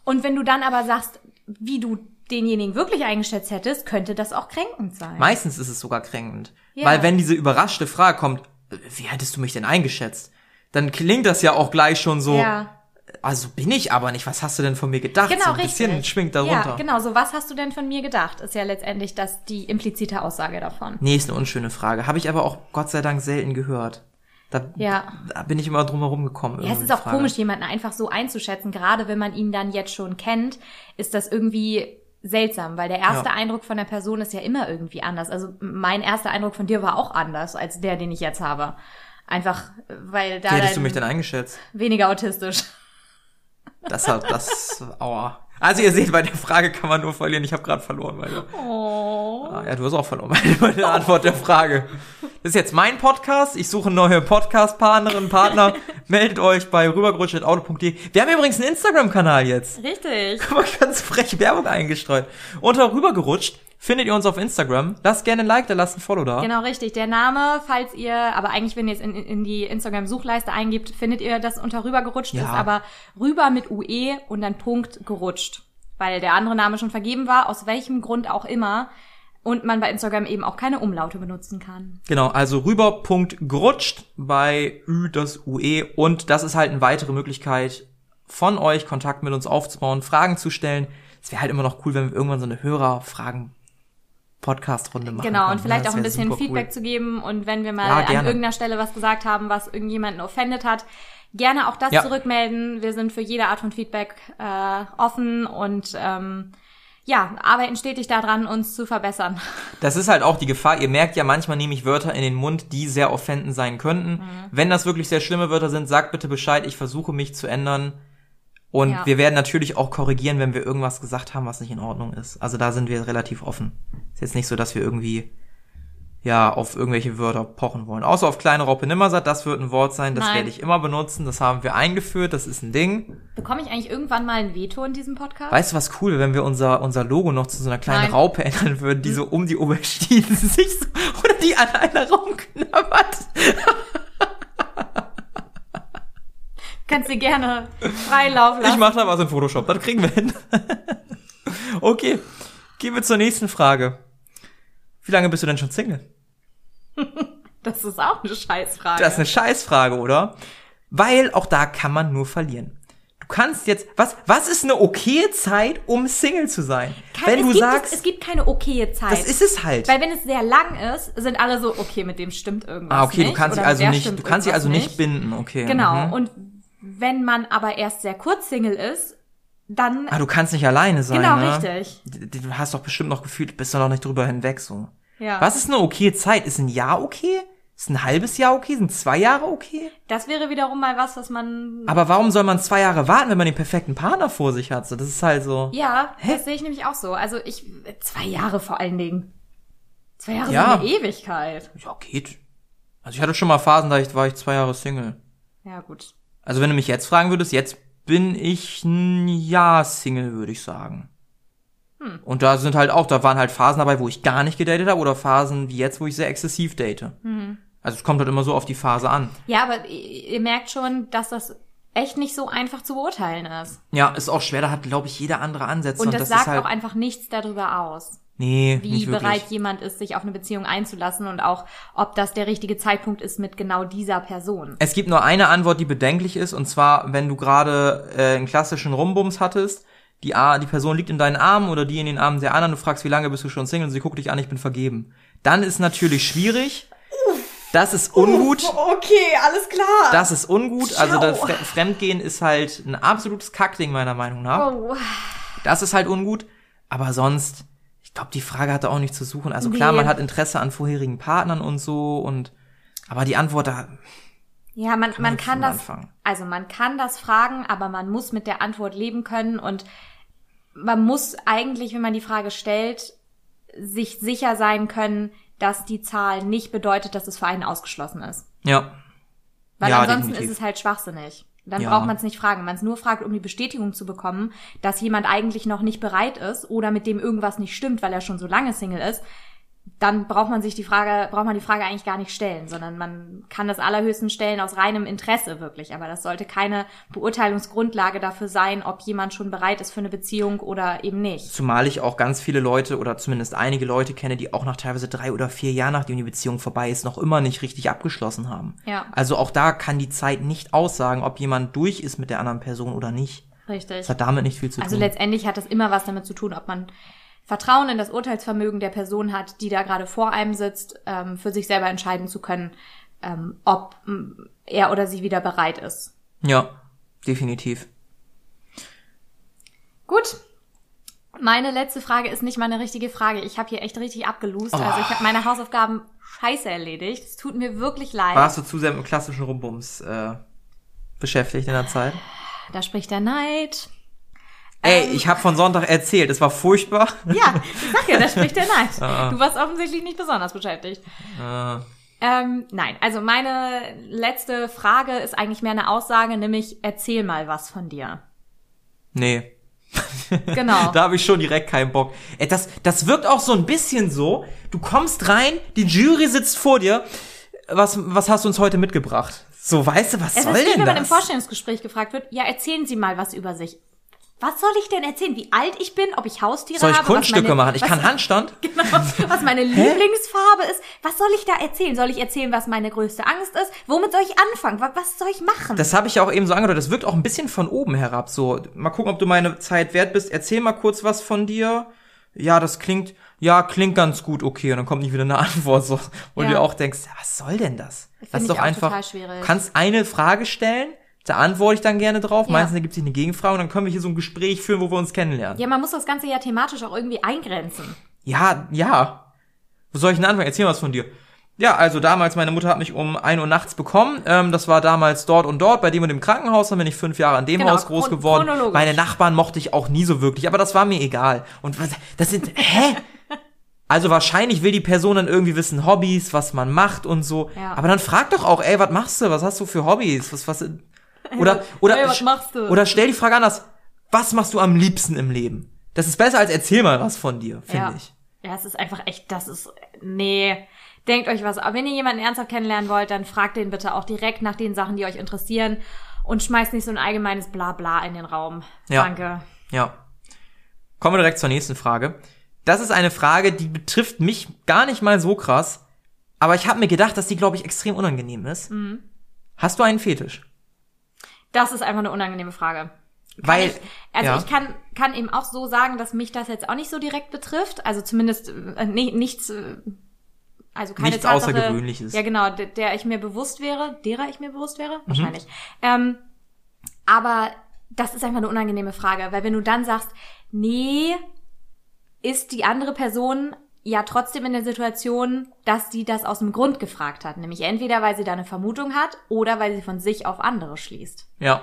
Und wenn du dann aber sagst, wie du denjenigen wirklich eingeschätzt hättest, könnte das auch kränkend sein. Meistens ist es sogar kränkend. Ja. Weil wenn diese überraschte Frage kommt, äh, wie hättest du mich denn eingeschätzt? Dann klingt das ja auch gleich schon so, ja. Also bin ich aber nicht, was hast du denn von mir gedacht? Genau, so ein bisschen richtig. schwingt darunter. Ja, genau. So, was hast du denn von mir gedacht? Ist ja letztendlich das die implizite Aussage davon. Nee, ist eine unschöne Frage. Habe ich aber auch Gott sei Dank selten gehört. Da, Ja. da bin ich immer drum herum gekommen. Ja, es ist auch Frage. komisch, jemanden einfach so einzuschätzen. Gerade wenn man ihn dann jetzt schon kennt, ist das irgendwie seltsam, weil der erste Ja. Eindruck von der Person ist ja immer irgendwie anders. Also mein erster Eindruck von dir war auch anders als der, den ich jetzt habe. Einfach, weil da Wie hättest du mich denn eingeschätzt? weniger autistisch. Das hat, das, aua. Also ihr seht, bei der Frage kann man nur verlieren. Ich habe gerade verloren, weil Oh. Ah, ja, du hast auch verloren bei- der Antwort der Frage. Das ist jetzt mein Podcast. Ich suche neue Podcast-Partnerinnen, Partner. Meldet euch bei rübergerutscht.auto.de. Wir haben übrigens einen Instagram-Kanal jetzt. Richtig. Guck mal, ganz frech Werbung eingestreut. Unter rübergerutscht findet ihr uns auf Instagram. Lasst gerne ein Like da, lasst ein Follow da. Genau, richtig. Der Name, falls ihr, aber eigentlich, wenn ihr es in, in die Instagram-Suchleiste eingibt, findet ihr das unter rüber gerutscht Ja. ist, aber rüber mit UE und dann Punkt gerutscht. Weil der andere Name schon vergeben war, aus welchem Grund auch immer. Und man bei Instagram eben auch keine Umlaute benutzen kann. Genau, also rüber.gerutscht bei Ü das UE und das ist halt eine weitere Möglichkeit von euch Kontakt mit uns aufzubauen, Fragen zu stellen. Es wäre halt immer noch cool, wenn wir irgendwann so eine Hörerfragen Podcast-Runde machen. Genau, können. und vielleicht Das auch ein bisschen Feedback cool. zu geben und wenn wir mal Ja, an irgendeiner Stelle was gesagt haben, was irgendjemanden offended hat, gerne auch das Ja. zurückmelden. Wir sind für jede Art von Feedback äh, offen und ähm, ja, arbeiten stetig daran, uns zu verbessern. Das ist halt auch die Gefahr. Ihr merkt ja, manchmal nehme ich Wörter in den Mund, die sehr offendend sein könnten. Mhm. Wenn das wirklich sehr schlimme Wörter sind, sagt bitte Bescheid. Ich versuche mich zu ändern. Und Ja. wir werden natürlich auch korrigieren, wenn wir irgendwas gesagt haben, was nicht in Ordnung ist. Also da sind wir relativ offen. Ist jetzt nicht so, dass wir irgendwie ja auf irgendwelche Wörter pochen wollen. Außer auf kleine Raupe Nimmersatt, das wird ein Wort sein, das Nein. werde ich immer benutzen. Das haben wir eingeführt, das ist ein Ding. Bekomme ich eigentlich irgendwann mal ein Veto in diesem Podcast? Weißt du, was cool wäre, wenn wir unser, unser Logo noch zu so einer kleinen Nein. Hm. Raupe ändern würden, die so um die Aubergine sich so, oder die an einer rumknabbert. Kannst du gerne freien Lauf Ich lassen. mach da was in Photoshop, das kriegen wir hin. okay, gehen wir zur nächsten Frage. Wie lange bist du denn schon Single? Das ist auch eine Scheißfrage. Das ist eine Scheißfrage, oder? Weil auch da kann man nur verlieren. Du kannst jetzt, was, was ist eine okaye Zeit, um Single zu sein? Kein- Wenn es du gibt sagst, es, es gibt keine okaye Zeit. das ist es halt. Weil wenn es sehr lang ist, sind alle so, okay, mit dem stimmt irgendwas Ah, okay, nicht. du kannst dich also nicht, du kannst dich also nicht binden, okay. Genau. Mhm. Und wenn man aber erst sehr kurz Single ist, dann Ah, du kannst nicht alleine sein, genau ne? richtig. Du hast doch bestimmt noch gefühlt, bist du noch nicht drüber hinweg so. Ja. Was ist eine okay Zeit? Ist ein Jahr okay? Ist ein halbes Jahr okay? Sind zwei Jahre okay? Das wäre wiederum mal was, was man Aber warum soll man zwei Jahre warten, wenn man den perfekten Partner vor sich hat? So, das ist halt so. Ja, Hä? das sehe ich nämlich auch so. Also ich zwei Jahre vor allen Dingen. Zwei Jahre Ja. sind eine Ewigkeit. Ja, geht. Also ich hatte schon mal Phasen, da ich, war ich zwei Jahre Single. Ja, gut. Also wenn du mich jetzt fragen würdest, jetzt bin ich ein Jahr Single, würde ich sagen. Hm. Und da sind halt auch, da waren halt Phasen dabei, wo ich gar nicht gedatet habe oder Phasen wie jetzt, wo ich sehr exzessiv date. Hm. Also es kommt halt immer so auf die Phase an. Ja, aber ihr merkt schon, dass das echt nicht so einfach zu beurteilen ist. Ja, ist auch schwer, da hat, glaube ich, jeder andere Ansätze. Und das, das sagt halt, auch einfach nichts darüber aus, nee, wie bereit jemand ist, sich auf eine Beziehung einzulassen und auch, ob das der richtige Zeitpunkt ist mit genau dieser Person. Es gibt nur eine Antwort, die bedenklich ist, und zwar, wenn du gerade äh, einen klassischen Rumbums hattest, die, A, die Person liegt in deinen Armen oder die in den Armen der anderen, du fragst, wie lange bist du schon Single, und sie guckt dich an, ich bin vergeben. Dann ist natürlich schwierig. Das ist ungut. Okay, alles klar. Das ist ungut. Also das Ciao. Fre Fremdgehen ist halt ein absolutes Kackding meiner Meinung nach. oh. Das ist halt ungut. Aber sonst, glaube, die Frage hatte auch nicht zu suchen. Also klar, Nee. man hat Interesse an vorherigen Partnern und so und aber die Antwort da Ja, man, man mit kann das, anfangen. also man kann das fragen, aber man muss mit der Antwort leben können und man muss eigentlich, wenn man die Frage stellt, sich sicher sein können, dass die Zahl nicht bedeutet, dass es für einen ausgeschlossen ist. Ja. Weil Ja, ansonsten definitiv. ist es halt schwachsinnig. Dann Ja. braucht man es nicht fragen. Wenn man es nur fragt, um die Bestätigung zu bekommen, dass jemand eigentlich noch nicht bereit ist oder mit dem irgendwas nicht stimmt, weil er schon so lange Single ist, dann braucht man sich die Frage, braucht man die Frage eigentlich gar nicht stellen, sondern man kann das allerhöchstens stellen aus reinem Interesse wirklich. Aber das sollte keine Beurteilungsgrundlage dafür sein, ob jemand schon bereit ist für eine Beziehung oder eben nicht. Zumal ich auch ganz viele Leute oder zumindest einige Leute kenne, die auch nach teilweise drei oder vier Jahren, nachdem die Beziehung vorbei ist, noch immer nicht richtig abgeschlossen haben. Ja. Also auch da kann die Zeit nicht aussagen, ob jemand durch ist mit der anderen Person oder nicht. Richtig. Das hat damit nicht viel zu Also tun. letztendlich hat das immer was damit zu tun, ob man Vertrauen in das Urteilsvermögen der Person hat, die da gerade vor einem sitzt, ähm, für sich selber entscheiden zu können, ähm, ob er oder sie wieder bereit ist. ja, definitiv. Gut. Meine letzte Frage ist nicht mal eine richtige Frage. Ich habe hier echt richtig abgelust. Also ich habe meine Hausaufgaben scheiße erledigt. Es tut mir wirklich leid. Warst du zu sehr mit klassischen Rumbums äh, beschäftigt in der Zeit? Da spricht der Neid. Ey, ich habe von Sonntag erzählt, es war furchtbar. Ja, ich sag ja, da spricht der Neid. Du warst offensichtlich nicht besonders beschäftigt. Äh, Ähm, nein, also meine letzte Frage ist eigentlich mehr eine Aussage, nämlich erzähl mal was von dir. nee. Genau. Da habe ich schon direkt keinen Bock. Ey, das, das wirkt auch so ein bisschen so. Du kommst rein, die Jury sitzt vor dir. Was, was hast du uns heute mitgebracht? So, weißt du, was es soll ist wie denn wenn man im das? Vorstellungsgespräch gefragt wird, ja, erzählen Sie mal was über sich. Was soll ich denn erzählen? Wie alt ich bin, ob ich Haustiere Soll ich habe? Kunststücke was meine, machen? Ich was, kann Handstand. Genau, was meine Lieblingsfarbe ist. Was soll ich da erzählen? Soll ich erzählen, was meine größte Angst ist? Womit soll ich anfangen? Was, soll ich machen? Das habe ich ja auch eben so angedeutet. Das wirkt auch ein bisschen von oben herab. So, mal gucken, ob du meine Zeit wert bist. Erzähl mal kurz was von dir. Ja, das klingt, ja, klingt ganz gut, okay. Und dann kommt nicht wieder eine Antwort, so, wo du Ja. dir auch denkst, was soll denn das? Find Das ist ich doch einfach, du kannst eine Frage stellen, da antworte ich dann gerne drauf. Ja. Meistens ergibt sich eine Gegenfrage und dann können wir hier so ein Gespräch führen, wo wir uns kennenlernen. ja, man muss das Ganze ja thematisch auch irgendwie eingrenzen. Ja, ja. Wo soll ich denn anfangen? Erzähl was von dir. Ja, also damals, meine Mutter hat mich um 1 Uhr nachts bekommen. Ähm, das war damals dort und dort, bei dem und dem Krankenhaus. Dann bin ich fünf Jahre an dem Genau, Haus groß geworden. Meine Nachbarn mochte ich auch nie so wirklich, aber das war mir egal. Und was, das sind, hä? Also wahrscheinlich will die Person dann irgendwie wissen, Hobbys, was man macht und so. Ja. Aber dann frag doch auch, ey, was machst du? Was hast du für Hobbys? Was, was, oder, oder, Hey, was machst du? oder stell die Frage anders. Was machst du am liebsten im Leben? Das ist besser als erzähl mal was von dir, finde ja. ich. Ja, es ist einfach echt, das ist, nee. Denkt euch was. Aber wenn ihr jemanden ernsthaft kennenlernen wollt, dann fragt den bitte auch direkt nach den Sachen, die euch interessieren und schmeißt nicht so ein allgemeines Blabla in den Raum. Ja. Danke. Ja. Kommen wir direkt zur nächsten Frage. Das ist eine Frage, die betrifft mich gar nicht mal so krass, aber ich habe mir gedacht, dass die, glaube ich, extrem unangenehm ist. Mhm. Hast du einen Fetisch? Das ist einfach eine unangenehme Frage. Weil, Ich, also ja. ich kann, kann eben auch so sagen, dass mich das jetzt auch nicht so direkt betrifft. Also zumindest äh, ni- nichts, äh, also keine Nichts Tatsache, Außergewöhnliches. Ja, genau, der, der ich mir bewusst wäre, derer ich mir bewusst wäre, Mhm. wahrscheinlich. Ähm, aber das ist einfach eine unangenehme Frage, weil wenn du dann sagst, nee, ist die andere Person ja trotzdem in der Situation, dass sie das aus dem Grund gefragt hat. Nämlich entweder, weil sie da eine Vermutung hat oder weil sie von sich auf andere schließt. ja.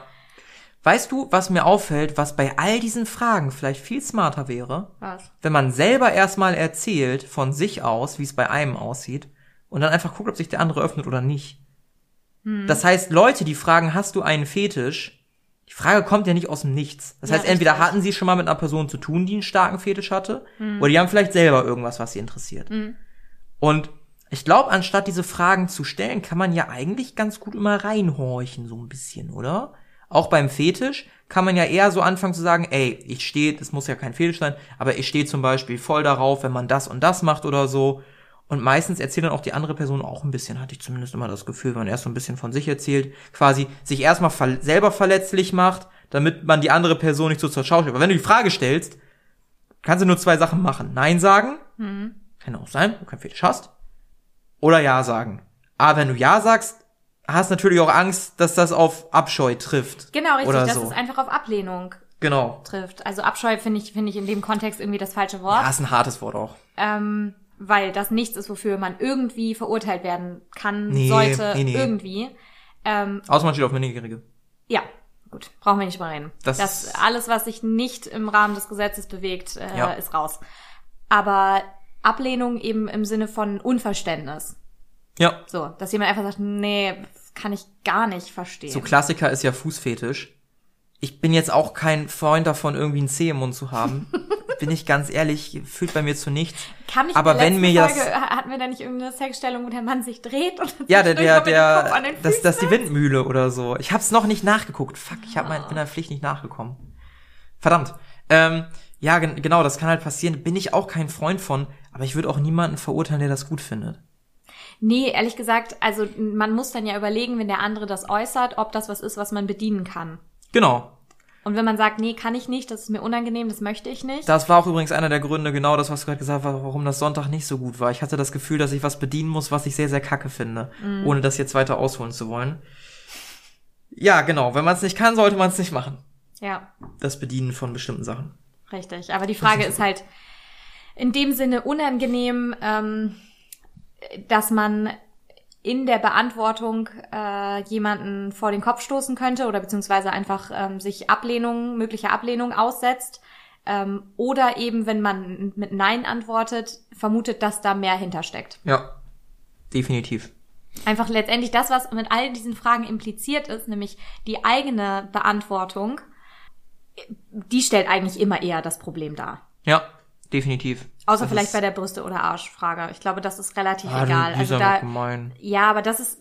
Weißt du, was mir auffällt, was bei all diesen Fragen vielleicht viel smarter wäre? Was? Wenn man selber erstmal erzählt von sich aus, wie es bei einem aussieht, und dann einfach guckt, ob sich der andere öffnet oder nicht. Hm. Das heißt, Leute, die fragen, hast du einen Fetisch? Die Frage kommt ja nicht aus dem Nichts. Das Ja, heißt, entweder richtig. hatten sie schon mal mit einer Person zu tun, die einen starken Fetisch hatte, Hm. oder die haben vielleicht selber irgendwas, was sie interessiert. Und ich glaube, anstatt diese Fragen zu stellen, kann man ja eigentlich ganz gut immer reinhorchen, so ein bisschen, oder? Auch beim Fetisch kann man ja eher so anfangen zu sagen, ey, ich stehe, das muss ja kein Fetisch sein, aber ich stehe zum Beispiel voll darauf, wenn man das und das macht oder so. Und meistens erzählt dann auch die andere Person auch ein bisschen, hatte ich zumindest immer das Gefühl, wenn man erst so ein bisschen von sich erzählt, quasi sich erstmal ver selber verletzlich macht, damit man die andere Person nicht so zur Schau stellt. Aber wenn du die Frage stellst, kannst du nur zwei Sachen machen. Nein sagen, kann auch sein, du keinen Fetisch hast, oder Ja sagen. Aber wenn du Ja sagst, hast natürlich auch Angst, dass das auf Abscheu trifft. Genau, richtig, Oder dass so. es einfach auf Ablehnung Genau. trifft. Also Abscheu finde ich, finde ich in dem Kontext irgendwie das falsche Wort. Ja, ist ein hartes Wort auch. Ähm, weil das nichts ist, wofür man irgendwie verurteilt werden kann, Nee, sollte, nee, nee. irgendwie. Ähm, Außer man steht auf Minderjährige. ja, gut, brauchen wir nicht mal reden. Das- Das, alles, was sich nicht im Rahmen des Gesetzes bewegt, äh, Ja. ist raus. Aber Ablehnung eben im Sinne von Unverständnis. Ja. So, dass jemand einfach sagt, nee, kann ich gar nicht verstehen. So Klassiker ist ja Fußfetisch. Ich bin jetzt auch kein Freund davon, irgendwie einen Zeh im Mund zu haben. bin ich ganz ehrlich, fühlt bei mir zu nichts. Kam nicht Aber wenn mir Folge, das- hatten wir da nicht irgendeine Sexstellung, wo der Mann sich dreht und Ja, der, der, der, das, das ist die Windmühle oder so. Ich hab's noch nicht nachgeguckt. Fuck, ich hab mein, bin der Pflicht nicht nachgekommen. Verdammt. Ähm, ja, gen genau, das kann halt passieren. Bin ich auch kein Freund von, aber ich würde auch niemanden verurteilen, der das gut findet. Nee, ehrlich gesagt, also man muss dann ja überlegen, wenn der andere das äußert, ob das was ist, was man bedienen kann. Genau. Und wenn man sagt, nee, kann ich nicht, das ist mir unangenehm, das möchte ich nicht. Das war auch übrigens einer der Gründe, genau das, was du gerade gesagt hast, warum das Sonntag nicht so gut war. Ich hatte das Gefühl, dass ich was bedienen muss, was ich sehr, sehr kacke finde, ohne das jetzt weiter ausholen zu wollen. Ja, genau. Wenn man es nicht kann, sollte man es nicht machen. ja, Das Bedienen von bestimmten Sachen. richtig. Aber die Frage ist halt in dem Sinne unangenehm, ähm, dass man in der Beantwortung äh, jemanden vor den Kopf stoßen könnte oder beziehungsweise einfach ähm, sich Ablehnung, mögliche Ablehnung aussetzt. Ähm, oder eben, wenn man mit Nein antwortet, vermutet, dass da mehr hintersteckt. Ja. Definitiv. Einfach letztendlich das, was mit all diesen Fragen impliziert ist, nämlich die eigene Beantwortung, die stellt eigentlich immer eher das Problem dar. Ja, definitiv. Außer Das vielleicht bei der Brüste- oder Arschfrage. Ich glaube, das ist relativ Ah, egal. Die, Also da, gemein. ja, aber das ist,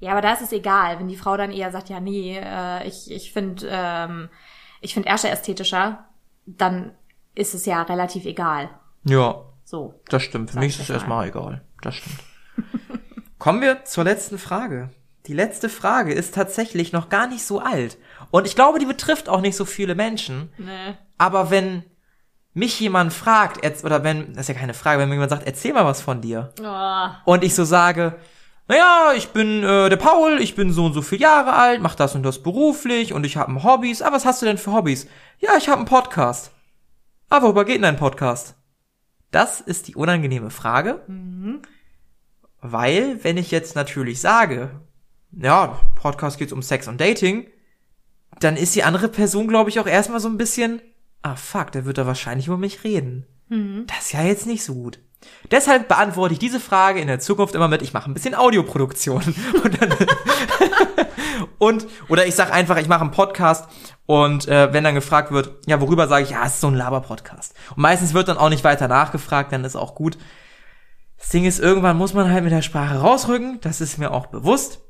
ja, aber da ist es egal, wenn die Frau dann eher sagt, ja, nee, äh, ich, ich finde, ähm, ich finde Ärsche ästhetischer, dann ist es ja relativ egal. Ja, So. das stimmt. Für mich ich ist es erstmal egal. Das stimmt. Kommen wir zur letzten Frage. Die letzte Frage ist tatsächlich noch gar nicht so alt. Und ich glaube, die betrifft auch nicht so viele Menschen. Nee. Aber wenn mich jemand fragt, oder wenn, das ist ja keine Frage, wenn mir jemand sagt, erzähl mal was von dir. Oh, Und ich so sage, naja, ich bin äh, der Paul, ich bin so und so viele Jahre alt, mach das und das beruflich und ich habe Hobbys. Ah, was hast du denn für Hobbys? Ja, ich habe einen Podcast. Ah, worüber geht denn dein Podcast? Das ist die unangenehme Frage. Weil, wenn ich jetzt natürlich sage, ja, Podcast geht's um Sex und Dating, dann ist die andere Person, glaube ich, auch erstmal so ein bisschen, ah fuck, der wird da wahrscheinlich über mich reden. Das ist ja jetzt nicht so gut. Deshalb beantworte ich diese Frage in der Zukunft immer mit, ich mache ein bisschen Audioproduktion. Und, dann, und oder ich sage einfach, ich mache einen Podcast und äh, wenn dann gefragt wird, ja, worüber sage ich, ja, es ist so ein Laber-Podcast. Und meistens wird dann auch nicht weiter nachgefragt, dann ist auch gut. Das Ding ist, irgendwann muss man halt mit der Sprache rausrücken, das ist mir auch bewusst.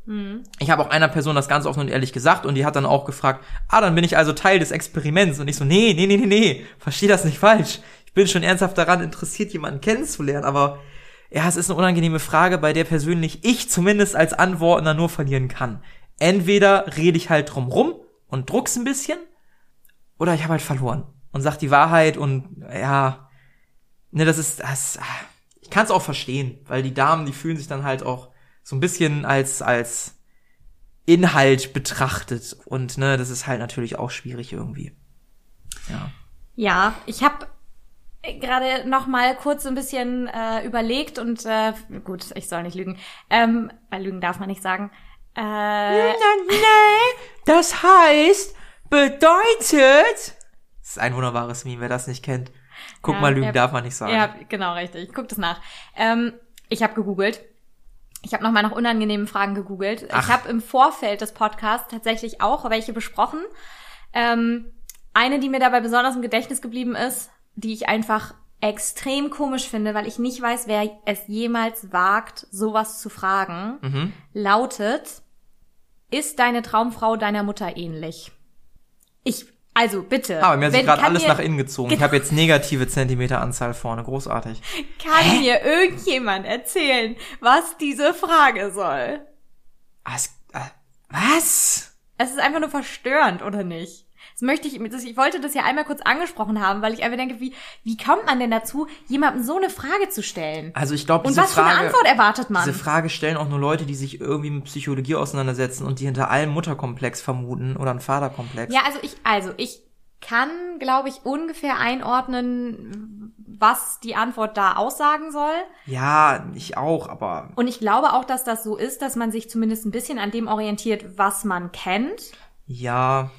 Ich habe auch einer Person das ganz offen und ehrlich gesagt und die hat dann auch gefragt, ah, dann bin ich also Teil des Experiments. Und ich so, nee, nee, nee, nee, nee, versteh das nicht falsch. Ich bin schon ernsthaft daran interessiert, jemanden kennenzulernen, aber ja, es ist eine unangenehme Frage, bei der persönlich ich zumindest als Antwortender nur verlieren kann. Entweder rede ich halt drum rum und druck's ein bisschen, oder ich habe halt verloren und sag die Wahrheit und ja, ne, das ist das. ah, Ich kann es auch verstehen, weil die Damen, die fühlen sich dann halt auch so ein bisschen als als Inhalt betrachtet und ne, das ist halt natürlich auch schwierig irgendwie. Ja. Ja, ich habe gerade noch mal kurz so ein bisschen äh, überlegt und äh, gut, ich soll nicht lügen, ähm, weil lügen darf man nicht sagen. Äh, Das heißt, bedeutet. Das ist ein wunderbares Meme, wer das nicht kennt. Guck Ja, mal, Lügen ja. darf man nicht sagen. ja, genau richtig. Guck das nach. Ähm, ich habe gegoogelt. Ich habe noch mal nach unangenehmen Fragen gegoogelt. Ach. Ich habe im Vorfeld des Podcasts tatsächlich auch welche besprochen. Ähm, eine, die mir dabei besonders im Gedächtnis geblieben ist, die ich einfach extrem komisch finde, weil ich nicht weiß, wer es jemals wagt, sowas zu fragen, Mhm. lautet, ist deine Traumfrau deiner Mutter ähnlich? Ich, also bitte. Aber mir hat sich gerade alles nach innen gezogen. Ich habe jetzt negative Zentimeteranzahl vorne. Großartig. Kann mir irgendjemand erzählen, was diese Frage soll? Was? äh, Was? Es ist einfach nur verstörend, oder nicht? Das möchte ich, das, ich wollte das ja einmal kurz angesprochen haben, weil ich einfach denke, wie, wie kommt man denn dazu, jemandem so eine Frage zu stellen? Also ich glaube, Und diese was für eine Frage, Antwort erwartet man? diese Frage stellen auch nur Leute, die sich irgendwie mit Psychologie auseinandersetzen und die hinter allem Mutterkomplex vermuten oder einen Vaterkomplex. Ja, also ich, also ich kann, glaube ich, ungefähr einordnen, was die Antwort da aussagen soll. Ja, ich auch, aber Und ich glaube auch, dass das so ist, dass man sich zumindest ein bisschen an dem orientiert, was man kennt. ja,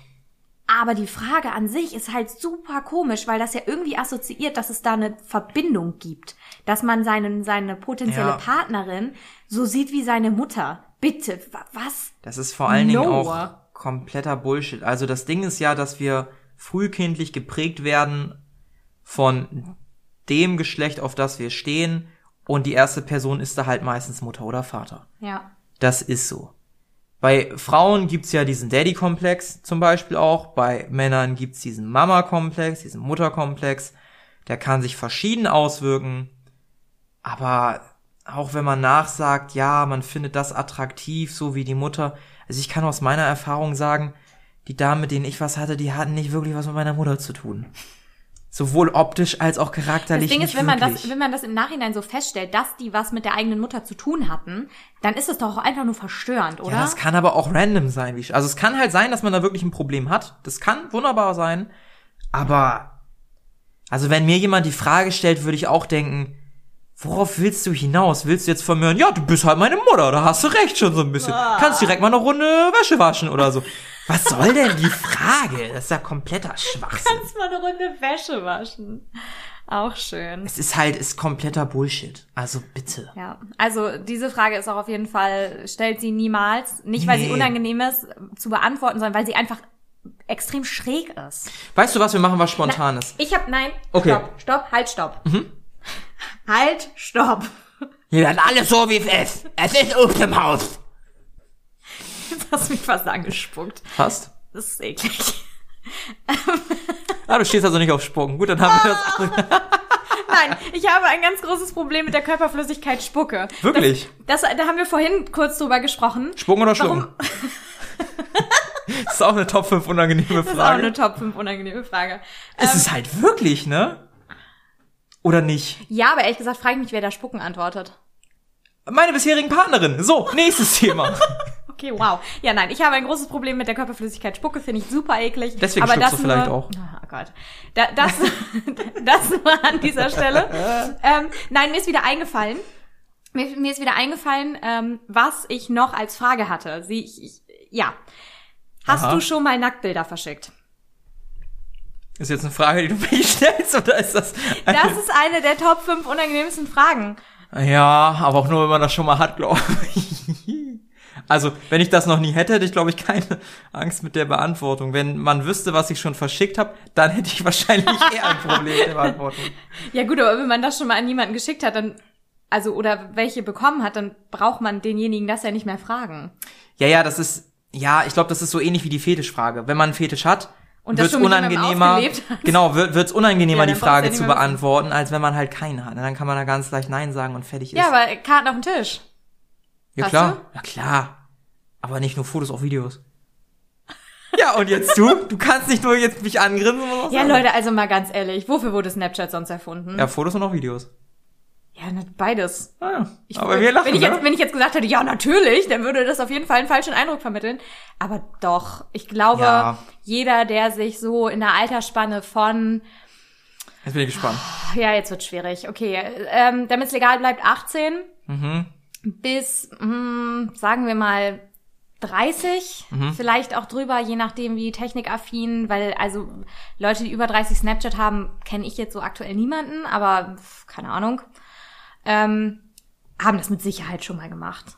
Aber die Frage an sich ist halt super komisch, weil das ja irgendwie assoziiert, dass es da eine Verbindung gibt. Dass man seinen, seine potenzielle Ja. Partnerin so sieht wie seine Mutter. Bitte, wa- was? das ist vor allen Dingen No. auch kompletter Bullshit. Also das Ding ist ja, dass wir frühkindlich geprägt werden von dem Geschlecht, auf das wir stehen. Und die erste Person ist da halt meistens Mutter oder Vater. Ja. Das ist so. Bei Frauen gibt's ja diesen Daddy-Komplex zum Beispiel auch. Bei Männern gibt's diesen Mama-Komplex, diesen Mutter-Komplex. Der kann sich verschieden auswirken. Aber auch wenn man nachsagt, ja, man findet das attraktiv, so wie die Mutter. Also ich kann aus meiner Erfahrung sagen, die Damen, mit denen ich was hatte, die hatten nicht wirklich was mit meiner Mutter zu tun. Sowohl optisch als auch Das charakterlich Ding nicht ist, wenn man wirklich. das, wenn man das im Nachhinein so feststellt, dass die was mit der eigenen Mutter zu tun hatten, dann ist es doch auch einfach nur verstörend, oder? Ja, das kann aber auch random sein. Wie, also es kann halt sein, dass man da wirklich ein Problem hat. Das kann wunderbar sein. Aber, also wenn mir jemand die Frage stellt, würde ich auch denken, worauf willst du hinaus? Willst du jetzt von mir, ja, du bist halt meine Mutter, da hast du recht schon so ein bisschen. Kannst direkt mal eine Runde Wäsche waschen oder so. Was soll denn die Frage? Das ist ja kompletter Schwachsinn. Kannst mal eine Runde Wäsche waschen. Auch schön. Es ist halt, ist kompletter Bullshit. Also bitte. Ja, also diese Frage ist auch auf jeden Fall, stellt sie niemals, nicht weil sie Nee. unangenehm ist zu beantworten, sondern weil sie einfach extrem schräg ist. Weißt du was, wir machen was Spontanes. Ich hab, nein, Okay. stopp, stopp, halt, stopp. Halt, stopp. Ihr werdet alles so, wie es ist. Es ist auf dem Haus. Jetzt hast du mich fast angespuckt. Passt? Das ist eklig. Ah, du stehst also nicht auf Sprung. Gut, dann haben wir das andere. Nein, ich habe ein ganz großes Problem mit der Körperflüssigkeit Spucke. Wirklich? Das, das, da haben wir vorhin kurz drüber gesprochen. Sprung oder? Schlucken? Das ist auch eine Top 5 unangenehme Das ist auch Frage. eine Top 5 unangenehme Frage. Es Ähm, ist halt wirklich, ne? Oder nicht? ja, aber ehrlich gesagt frage ich mich, wer da Spucken antwortet. Meine bisherigen Partnerin. So, nächstes Thema. Okay, wow. Ja, nein, ich habe ein großes Problem mit der Körperflüssigkeit Spucke, finde ich super eklig. Deswegen aber das du vielleicht nur, auch. Oh Gott. Da, das, das nur an dieser Stelle. ähm, nein, mir ist wieder eingefallen. Mir, mir ist wieder eingefallen, ähm, was ich noch als Frage hatte. Sie, ich, ich, ja. Hast Aha. du schon mal Nacktbilder verschickt? Ist jetzt eine Frage, die du mir stellst, oder ist das? Das ist eine der Top 5 unangenehmsten Fragen. Ja, aber auch nur, wenn man das schon mal hat, glaube ich. Also, wenn ich das noch nie hätte, hätte ich, glaube ich, keine Angst mit der Beantwortung. Wenn man wüsste, was ich schon verschickt habe, dann hätte ich wahrscheinlich eher ein Problem mit der Beantwortung. Ja gut, aber wenn man das schon mal an jemanden geschickt hat, dann, also, oder welche bekommen hat, dann braucht man denjenigen das ja nicht mehr fragen. Ja, ja, das ist, ja, ich glaube, das ist so ähnlich wie die Fetischfrage. Wenn man einen Fetisch hat, Und wird's unangenehmer, genau, wird, wird's unangenehmer, Ja, die ja Frage nicht zu beantworten, als wenn man halt keinen hat. Dann kann man da ganz leicht Nein sagen und fertig ist. Ja, aber Karten auf den Tisch. Ja hast klar, du? ja klar. Aber nicht nur Fotos, auch Videos. Ja, und jetzt du? Du kannst nicht nur jetzt mich angrinsen Ja, sagen. Leute, also mal ganz ehrlich, wofür wurde Snapchat sonst erfunden? Ja, Fotos und auch Videos. Ja, ne, beides. Ah. Ich, aber wir lachen, wenn ich, ne? jetzt, wenn ich jetzt gesagt hätte, ja, natürlich, dann würde das auf jeden Fall einen falschen Eindruck vermitteln. Aber doch, ich glaube, Ja. jeder, der sich so in der Altersspanne von, Jetzt bin ich gespannt. ja, jetzt wird schwierig, okay, ähm, damit es legal bleibt, 18 Mhm. Bis, mh, sagen wir mal, 30, Mhm. vielleicht auch drüber, je nachdem wie technikaffin, weil also Leute, die über 30 Snapchat haben, kenne ich jetzt so aktuell niemanden, aber keine Ahnung, ähm, haben das mit Sicherheit schon mal gemacht.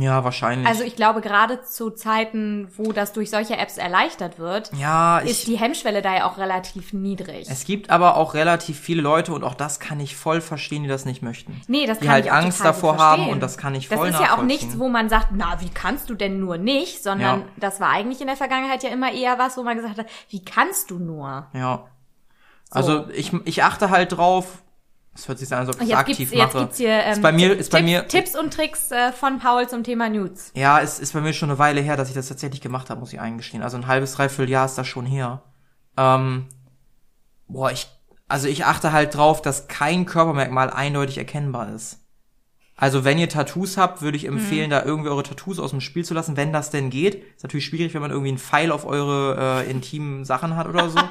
Ja, wahrscheinlich. Also ich glaube, gerade zu Zeiten, wo das durch solche Apps erleichtert wird, ja, ist die Hemmschwelle da ja auch relativ niedrig. es gibt aber auch relativ viele Leute und auch das kann ich voll verstehen, die das nicht möchten. Nee, das die kann halt ich auch Angst davor haben verstehen. und das kann ich Das voll ist ja auch nichts, wo man sagt, na, wie kannst du denn nur nicht, sondern Ja. das war eigentlich in der Vergangenheit ja immer eher was, wo man gesagt hat, wie kannst du nur? Ja. Also ich, ich achte halt drauf. Es hört sich so an, als ob ich es aktiv gibt's, jetzt mache. gibt's hier ähm, ist bei mir, Tipp- ist bei mir, Tipps und Tricks äh, von Paul zum Thema Nudes. ja, es ist bei mir schon eine Weile her, dass ich das tatsächlich gemacht habe, muss ich eingestehen. Also ein halbes, dreiviertel Jahr ist das schon her. Ähm, boah, ich, also ich achte halt drauf, dass kein Körpermerkmal eindeutig erkennbar ist. Also wenn ihr Tattoos habt, würde ich empfehlen, Mhm. da irgendwie eure Tattoos aus dem Spiel zu lassen, wenn das denn geht. Ist natürlich schwierig, wenn man irgendwie einen Pfeil auf eure äh, intimen Sachen hat oder so.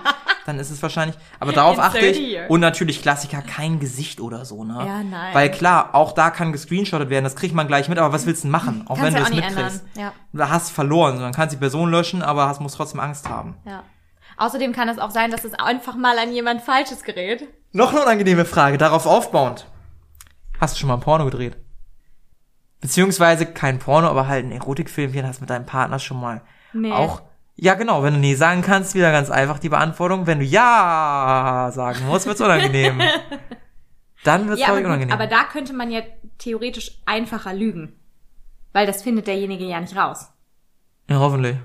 dann ist es wahrscheinlich. Aber darauf achte 30 ich. Und natürlich Klassiker, kein Gesicht oder so, ne? Ja, nein. Weil klar, auch da kann gescreenshottet werden, das kriegt man gleich mit, aber was willst du denn machen? Auch Kannst wenn du ja es mitkriegst. ändern. Da hast verloren. Dann kannst die Person löschen, aber hast, musst trotzdem Angst haben. Ja, ja. Außerdem kann es auch sein, dass es einfach mal an jemand Falsches gerät. Noch eine unangenehme Frage, darauf aufbauend. Hast du schon mal ein Porno gedreht? Beziehungsweise kein Porno, aber halt ein Erotikfilmchen hast mit deinem Partner schon mal Nee. auch. Ja, genau, wenn du nee sagen kannst, wieder ganz einfach die Beantwortung. Wenn du ja sagen musst, wird's unangenehm. Dann wird's, Ja, aber, gut, unangenehm. aber da könnte man ja theoretisch einfacher lügen. Weil das findet derjenige ja nicht raus. ja, hoffentlich.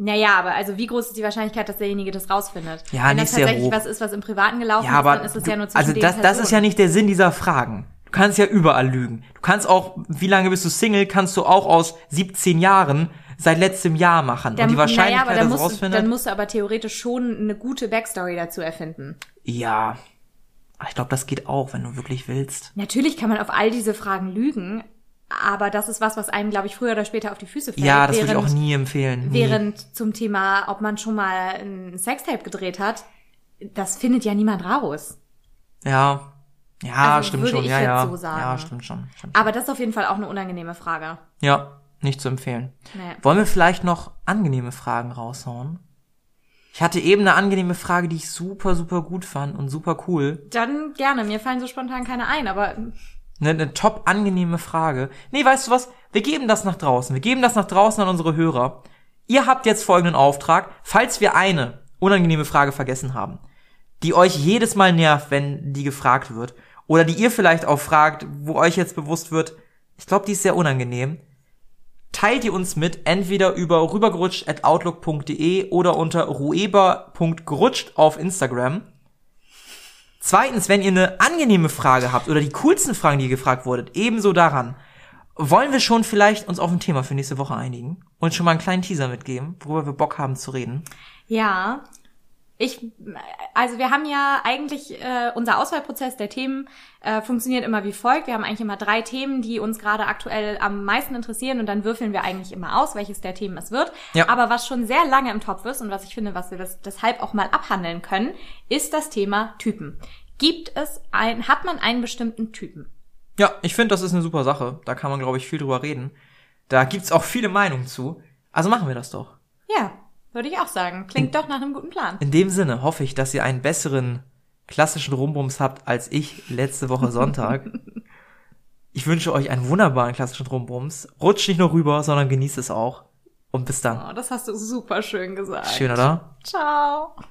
Naja, aber also wie groß ist die Wahrscheinlichkeit, dass derjenige das rausfindet? Ja, Wenn nicht das sehr tatsächlich hoch. was ist, was im Privaten gelaufen Ja, aber ist, dann ist es ja nur zwischen also das, das ist ja nicht der Sinn dieser Fragen. Du kannst ja überall lügen. Du kannst auch, wie lange bist du Single, kannst du auch aus 17 Jahren seit letztem Jahr machen. Dann, Und die Wahrscheinlichkeit, naja, dass musst, du- rausfindet. dann musst du aber theoretisch schon eine gute Backstory dazu erfinden. ja. Ich glaube, das geht auch, wenn du wirklich willst. Natürlich kann man auf all diese Fragen lügen, aber das ist was, was einem, glaube ich, früher oder später auf die Füße fällt. Ja, das würde ich auch nie empfehlen. Nie. Während zum Thema, ob man schon mal ein Sextape gedreht hat, das findet ja niemand raus. Ja. Ja, Also stimmt würde schon. Ja, jetzt ja. so sagen. Ja, stimmt schon. Stimmt. Aber das ist auf jeden Fall auch eine unangenehme Frage. Ja, nicht zu empfehlen. Nee. Wollen wir vielleicht noch angenehme Fragen raushauen? Ich hatte eben eine angenehme Frage, die ich super, super gut fand und super cool. Dann gerne. Mir fallen so spontan keine ein, aber Eine, eine top angenehme Frage. Nee, weißt du was? Wir geben das nach draußen. Wir geben das nach draußen an unsere Hörer. Ihr habt jetzt folgenden Auftrag. Falls wir eine unangenehme Frage vergessen haben, die euch jedes Mal nervt, wenn die gefragt wird, oder die ihr vielleicht auch fragt, wo euch jetzt bewusst wird, ich glaube, die ist sehr unangenehm, teilt ihr uns mit, entweder über rübergerutscht.outlook.de oder unter rueber.gerutscht auf Instagram. Zweitens, wenn ihr eine angenehme Frage habt oder die coolsten Fragen, die ihr gefragt wurdet, ebenso daran. Wollen wir schon vielleicht uns auf ein Thema für nächste Woche einigen und schon mal einen kleinen Teaser mitgeben, worüber wir Bock haben zu reden? ja. Ich, also wir haben ja eigentlich, äh, unser Auswahlprozess der Themen äh, funktioniert immer wie folgt. Wir haben eigentlich immer drei Themen, die uns gerade aktuell am meisten interessieren und dann würfeln wir eigentlich immer aus, welches der Themen es wird. Ja. Aber was schon sehr lange im Topf ist und was ich finde, was wir das, deshalb auch mal abhandeln können, ist das Thema Typen. Gibt es ein, hat man einen bestimmten Typen? Ja, ich finde, das ist eine super Sache. Da kann man, glaube ich, viel drüber reden. Da gibt's auch viele Meinungen zu. Also machen wir das doch. Ja, würde ich auch sagen. Klingt doch nach einem guten Plan. In dem Sinne hoffe ich, dass ihr einen besseren klassischen Rumbums habt als ich letzte Woche Sonntag. ich wünsche euch einen wunderbaren klassischen Rumbums. Rutscht nicht nur rüber, sondern genießt es auch. Und bis dann. Oh, das hast du super schön gesagt. Schön, oder? Ciao.